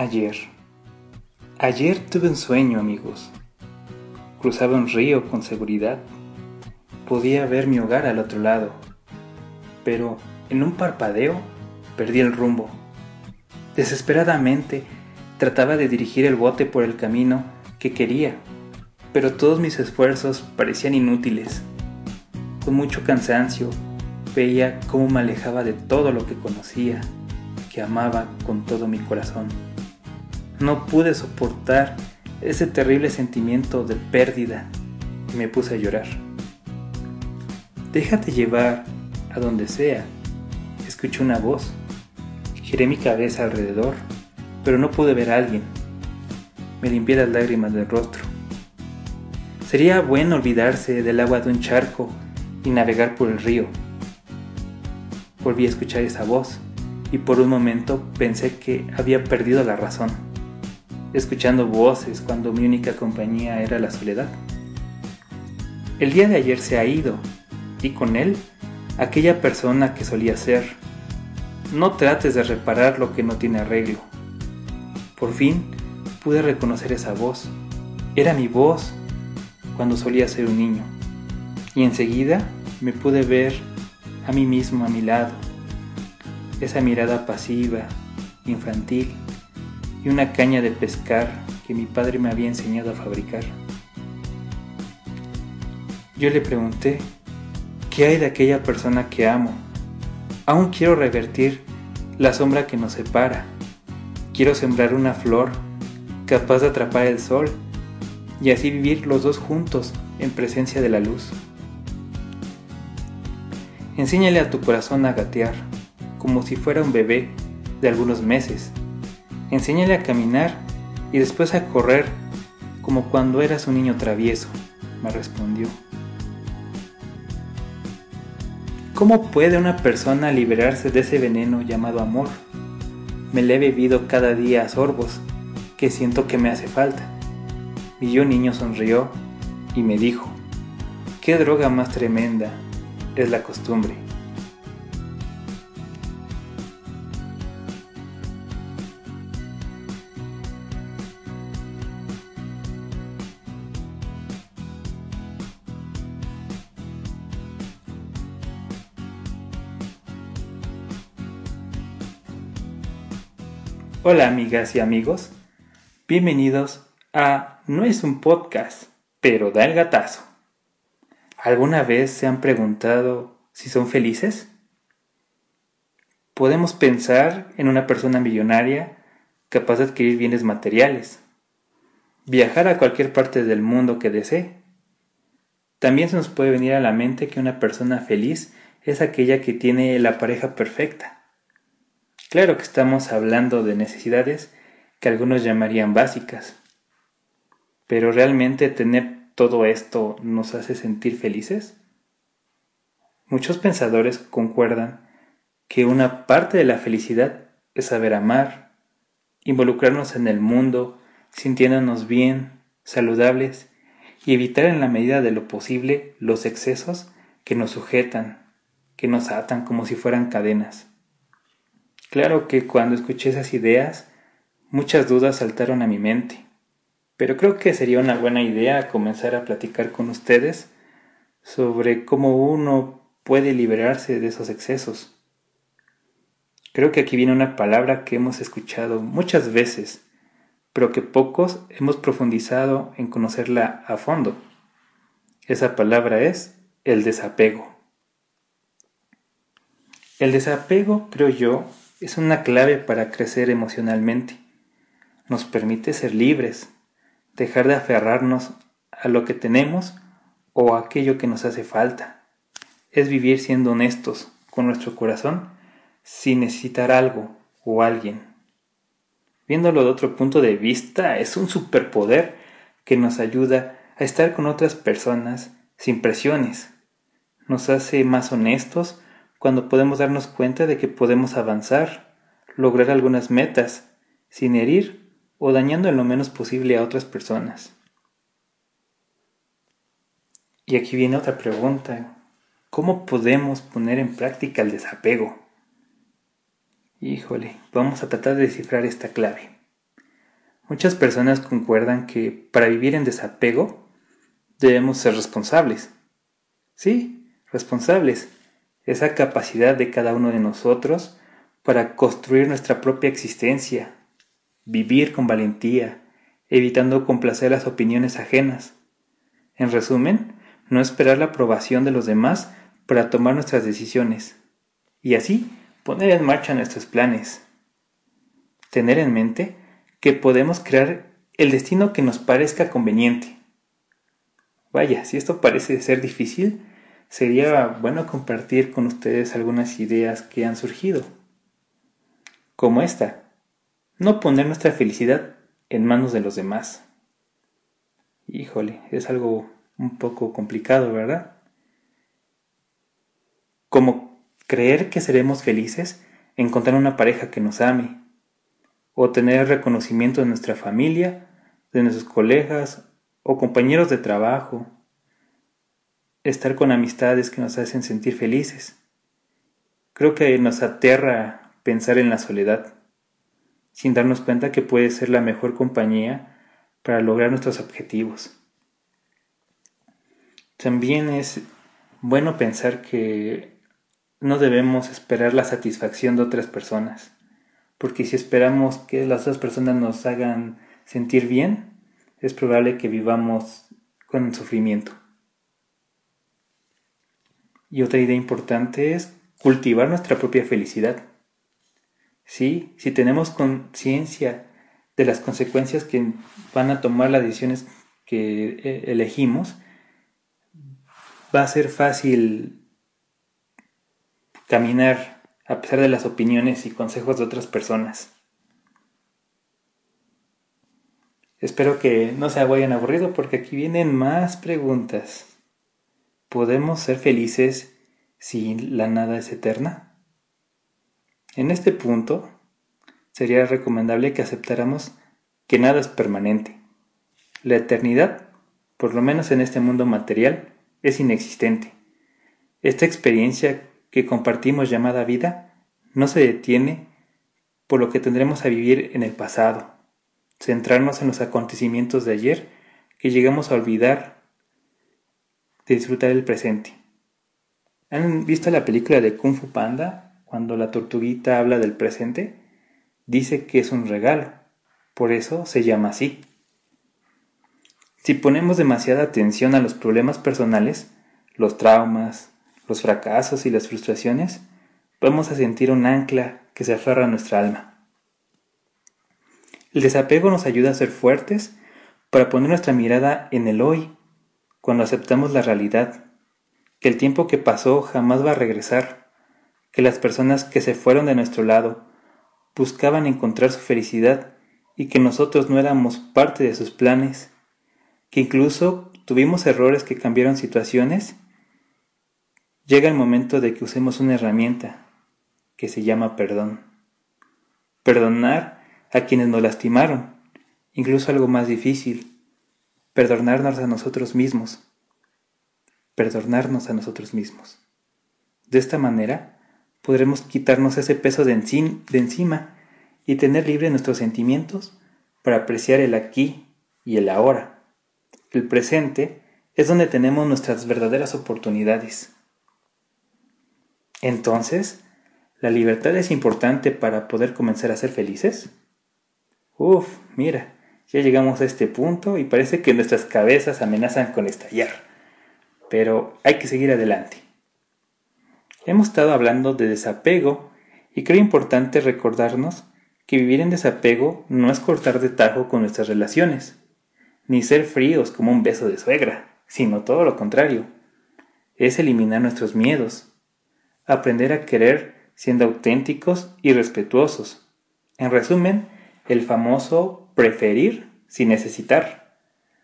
Ayer. Ayer tuve un sueño, amigos. Cruzaba un río con seguridad. Podía ver mi hogar al otro lado. Pero en un parpadeo perdí el rumbo. Desesperadamente trataba de dirigir el bote por el camino que quería, pero todos mis esfuerzos parecían inútiles. Con mucho cansancio veía cómo me alejaba de todo lo que conocía, que amaba con todo mi corazón. No pude soportar ese terrible sentimiento de pérdida y me puse a llorar. Déjate llevar a donde sea. Escuché una voz. Giré mi cabeza alrededor, pero no pude ver a alguien. Me limpié las lágrimas del rostro. Sería bueno olvidarse del agua de un charco y navegar por el río. Volví a escuchar esa voz y por un momento pensé que había perdido la razón escuchando voces cuando mi única compañía era la soledad. El día de ayer se ha ido, y con él aquella persona que solía ser. No trates de reparar lo que no tiene arreglo. Por fin pude reconocer esa voz. Era mi voz cuando solía ser un niño. Y enseguida me pude ver a mí mismo a mi lado. Esa mirada pasiva, infantil, y una caña de pescar que mi padre me había enseñado a fabricar. Yo le pregunté, ¿qué hay de aquella persona que amo? Aún quiero revertir la sombra que nos separa. Quiero sembrar una flor capaz de atrapar el sol y así vivir los dos juntos en presencia de la luz. Enséñale a tu corazón a gatear, como si fuera un bebé de algunos meses Enséñale a caminar y después a correr como cuando eras un niño travieso, me respondió. ¿Cómo puede una persona liberarse de ese veneno llamado amor? Me le he bebido cada día a sorbos, que siento que me hace falta. Y yo niño sonrió y me dijo, ¿qué droga más tremenda es la costumbre? Hola amigas y amigos, bienvenidos a No es un podcast, pero da el gatazo. ¿Alguna vez se han preguntado si son felices? Podemos pensar en una persona millonaria capaz de adquirir bienes materiales, viajar a cualquier parte del mundo que desee. También se nos puede venir a la mente que una persona feliz es aquella que tiene la pareja perfecta Claro que estamos hablando de necesidades que algunos llamarían básicas, pero ¿realmente tener todo esto nos hace sentir felices? Muchos pensadores concuerdan que una parte de la felicidad es saber amar, involucrarnos en el mundo, sintiéndonos bien, saludables y evitar en la medida de lo posible los excesos que nos sujetan, que nos atan como si fueran cadenas. Claro que cuando escuché esas ideas, muchas dudas saltaron a mi mente, pero creo que sería una buena idea comenzar a platicar con ustedes sobre cómo uno puede liberarse de esos excesos. Creo que aquí viene una palabra que hemos escuchado muchas veces, pero que pocos hemos profundizado en conocerla a fondo. Esa palabra es el desapego. El desapego, creo yo, es una clave para crecer emocionalmente. Nos permite ser libres, dejar de aferrarnos a lo que tenemos o a aquello que nos hace falta. Es vivir siendo honestos con nuestro corazón sin necesitar algo o alguien. Viéndolo de otro punto de vista, es un superpoder que nos ayuda a estar con otras personas sin presiones. Nos hace más honestos cuando podemos darnos cuenta de que podemos avanzar, lograr algunas metas, sin herir o dañando en lo menos posible a otras personas. Y aquí viene otra pregunta. ¿Cómo podemos poner en práctica el desapego? Híjole, vamos a tratar de descifrar esta clave. Muchas personas concuerdan que para vivir en desapego debemos ser responsables. Sí, responsables. Esa capacidad de cada uno de nosotros para construir nuestra propia existencia, vivir con valentía, evitando complacer las opiniones ajenas. En resumen, no esperar la aprobación de los demás para tomar nuestras decisiones y así poner en marcha nuestros planes. Tener en mente que podemos crear el destino que nos parezca conveniente. Vaya, si esto parece ser difícil, sería bueno compartir con ustedes algunas ideas que han surgido. Como esta, no poner nuestra felicidad en manos de los demás. Híjole, es algo un poco complicado, ¿verdad? Como creer que seremos felices encontrar una pareja que nos ame, o tener reconocimiento de nuestra familia, de nuestros colegas o compañeros de trabajo, estar con amistades que nos hacen sentir felices. Creo que nos aterra pensar en la soledad, sin darnos cuenta que puede ser la mejor compañía para lograr nuestros objetivos. También es bueno pensar que no debemos esperar la satisfacción de otras personas, porque si esperamos que las otras personas nos hagan sentir bien, es probable que vivamos con sufrimiento. Y otra idea importante es cultivar nuestra propia felicidad. Sí, si tenemos conciencia de las consecuencias que van a tomar las decisiones que eh, elegimos, va a ser fácil caminar a pesar de las opiniones y consejos de otras personas. Espero que no se vayan aburrido porque aquí vienen más preguntas. ¿Podemos ser felices si la nada es eterna? En este punto, sería recomendable que aceptáramos que nada es permanente. La eternidad, por lo menos en este mundo material, es inexistente. Esta experiencia que compartimos llamada vida no se detiene por lo que tendremos a vivir en el pasado, centrarnos en los acontecimientos de ayer que llegamos a olvidar disfrutar el presente. ¿Han visto la película de Kung Fu Panda cuando la tortuguita habla del presente? Dice que es un regalo, por eso se llama así. Si ponemos demasiada atención a los problemas personales, los traumas, los fracasos y las frustraciones, vamos a sentir un ancla que se aferra a nuestra alma. El desapego nos ayuda a ser fuertes para poner nuestra mirada en el hoy, cuando aceptamos la realidad, que el tiempo que pasó jamás va a regresar, que las personas que se fueron de nuestro lado buscaban encontrar su felicidad y que nosotros no éramos parte de sus planes que incluso tuvimos errores que cambiaron situaciones, llega el momento de que usemos una herramienta que se llama perdón. Perdonar a quienes nos lastimaron, incluso algo más difícil, perdonarnos a nosotros mismos, perdonarnos a nosotros mismos. De esta manera podremos quitarnos ese peso de, encima y tener libre nuestros sentimientos para apreciar el aquí y el ahora el presente, es donde tenemos nuestras verdaderas oportunidades. Entonces, ¿la libertad es importante para poder comenzar a ser felices? Uf, mira, ya llegamos a este punto y parece que nuestras cabezas amenazan con estallar. Pero hay que seguir adelante. Hemos estado hablando de desapego y creo importante recordarnos que vivir en desapego no es cortar de tajo con nuestras relaciones ni ser fríos como un beso de suegra, sino todo lo contrario. Es eliminar nuestros miedos, aprender a querer siendo auténticos y respetuosos. En resumen, el famoso preferir sin necesitar,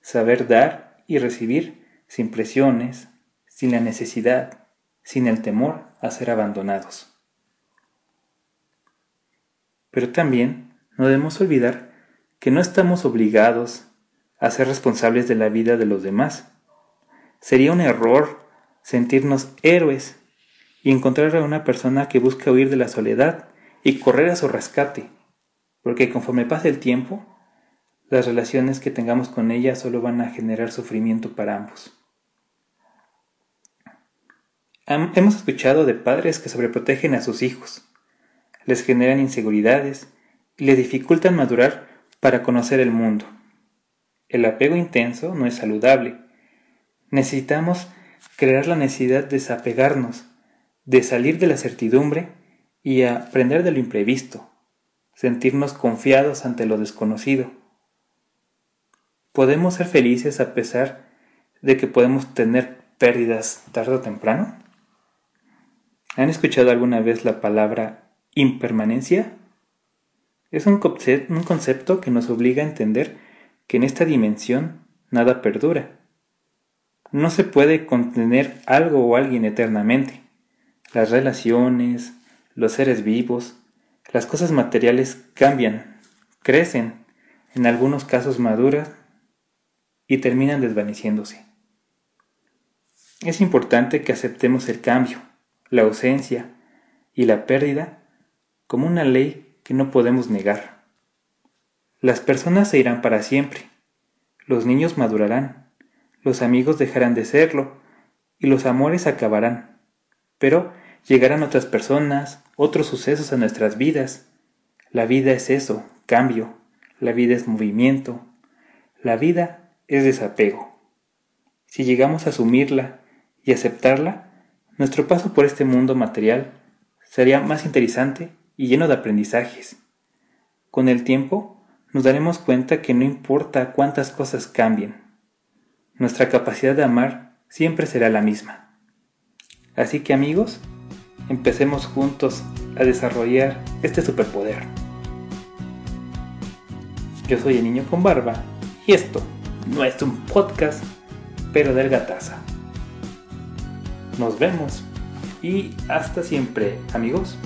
saber dar y recibir sin presiones, sin la necesidad, sin el temor a ser abandonados. Pero también no debemos olvidar que no estamos obligados a ser responsables de la vida de los demás. Sería un error sentirnos héroes y encontrar a una persona que busca huir de la soledad y correr a su rescate, porque conforme pasa el tiempo, las relaciones que tengamos con ella solo van a generar sufrimiento para ambos. Hemos escuchado de padres que sobreprotegen a sus hijos, les generan inseguridades y les dificultan madurar para conocer el mundo. El apego intenso no es saludable. Necesitamos crear la necesidad de desapegarnos, de salir de la certidumbre y aprender de lo imprevisto, sentirnos confiados ante lo desconocido. ¿Podemos ser felices a pesar de que podemos tener pérdidas tarde o temprano? ¿Han escuchado alguna vez la palabra impermanencia? Es un, concepto que nos obliga a entender que en esta dimensión nada perdura. No se puede contener algo o alguien eternamente. Las relaciones, los seres vivos, las cosas materiales cambian, crecen, en algunos casos maduran y terminan desvaneciéndose. Es importante que aceptemos el cambio, la ausencia y la pérdida como una ley que no podemos negar. Las personas se irán para siempre, los niños madurarán, los amigos dejarán de serlo y los amores acabarán, pero llegarán otras personas, otros sucesos a nuestras vidas. La vida es eso, cambio, la vida es movimiento, la vida es desapego. Si llegamos a asumirla y aceptarla, nuestro paso por este mundo material sería más interesante y lleno de aprendizajes. Con el tiempo, nos daremos cuenta que no importa cuántas cosas cambien, nuestra capacidad de amar siempre será la misma. Así que amigos, empecemos juntos a desarrollar este superpoder. Yo soy el niño con barba y esto no es un podcast, pero del gataza. Nos vemos y hasta siempre, amigos.